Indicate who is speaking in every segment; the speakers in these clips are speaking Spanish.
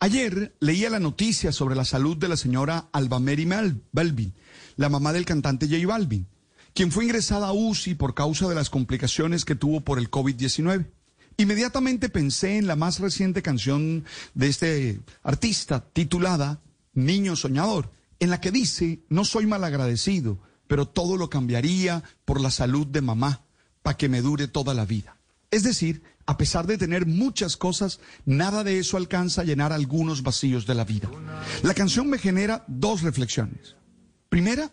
Speaker 1: Ayer leía la noticia sobre la salud de la señora Alba Mal- Balvin, la mamá del cantante J Balvin, quien fue ingresada a UCI por causa de las complicaciones que tuvo por el COVID-19. Inmediatamente pensé en la más reciente canción de este artista titulada Niño Soñador, en la que dice, no soy malagradecido, pero todo lo cambiaría por la salud de mamá, para que me dure toda la vida. Es decir, a pesar de tener muchas cosas, nada de eso alcanza a llenar algunos vacíos de la vida. La canción me genera dos reflexiones. Primera,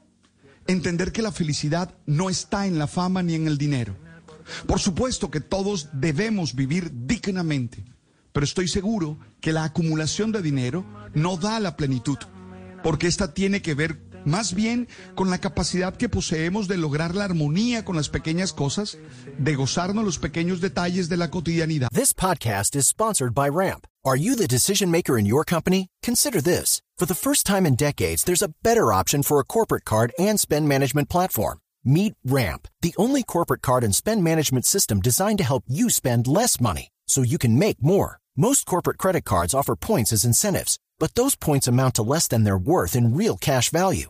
Speaker 1: entender que la felicidad no está en la fama ni en el dinero. Por supuesto que todos debemos vivir dignamente, pero estoy seguro que la acumulación de dinero no da la plenitud, porque esta tiene que ver más bien con la capacidad que poseemos de lograr la armonía con las pequeñas cosas, de gozarnos los pequeños detalles de la cotidianidad.
Speaker 2: This podcast is sponsored by Ramp. Are you the decision maker in your company? Consider this. For the first time in decades, there's a better option for a corporate card and spend management platform. Meet Ramp, the only corporate card and spend management system designed to help you spend less money so you can make more. Most corporate credit cards offer points as incentives, but those points amount to less than their worth in real cash value.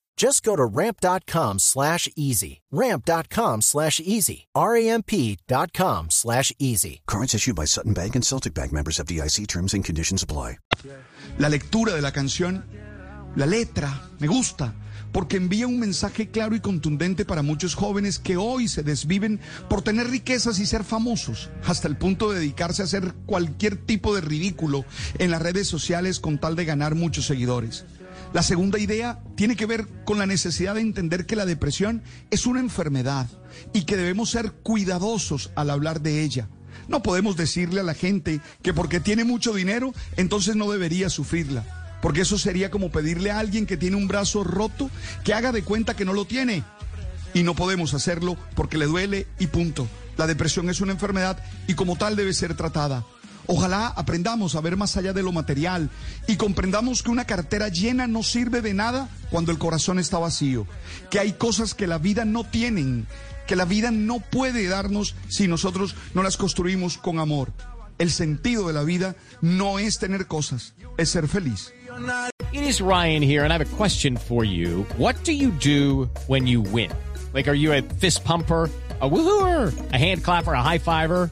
Speaker 2: Just go to ramp.com slash easy. Ramp.com slash easy. R-A-M-P dot com slash easy.
Speaker 3: Cards issued by Sutton Bank and Celtic Bank members of DIC terms and conditions apply.
Speaker 1: La lectura de la canción, la letra, me gusta, porque envía un mensaje claro y contundente para muchos jóvenes que hoy se desviven por tener riquezas y ser famosos, hasta el punto de dedicarse a hacer cualquier tipo de ridículo en las redes sociales con tal de ganar muchos seguidores. La segunda idea tiene que ver con la necesidad de entender que la depresión es una enfermedad y que debemos ser cuidadosos al hablar de ella. No podemos decirle a la gente que porque tiene mucho dinero, entonces no debería sufrirla. Porque eso sería como pedirle a alguien que tiene un brazo roto que haga de cuenta que no lo tiene. Y no podemos hacerlo porque le duele y punto. La depresión es una enfermedad y como tal debe ser tratada. Ojalá aprendamos a ver más allá de lo material y comprendamos que una cartera llena no sirve de nada cuando el corazón está vacío, que hay cosas que la vida no tienen, que la vida no puede darnos si nosotros no las construimos con amor. El sentido de la vida no es tener cosas, es ser feliz.
Speaker 4: It is Ryan here, and I have a question for you. What do you do when you win? Like, are you a fist pumper? A woohooer, a hand clapper, a high fiver.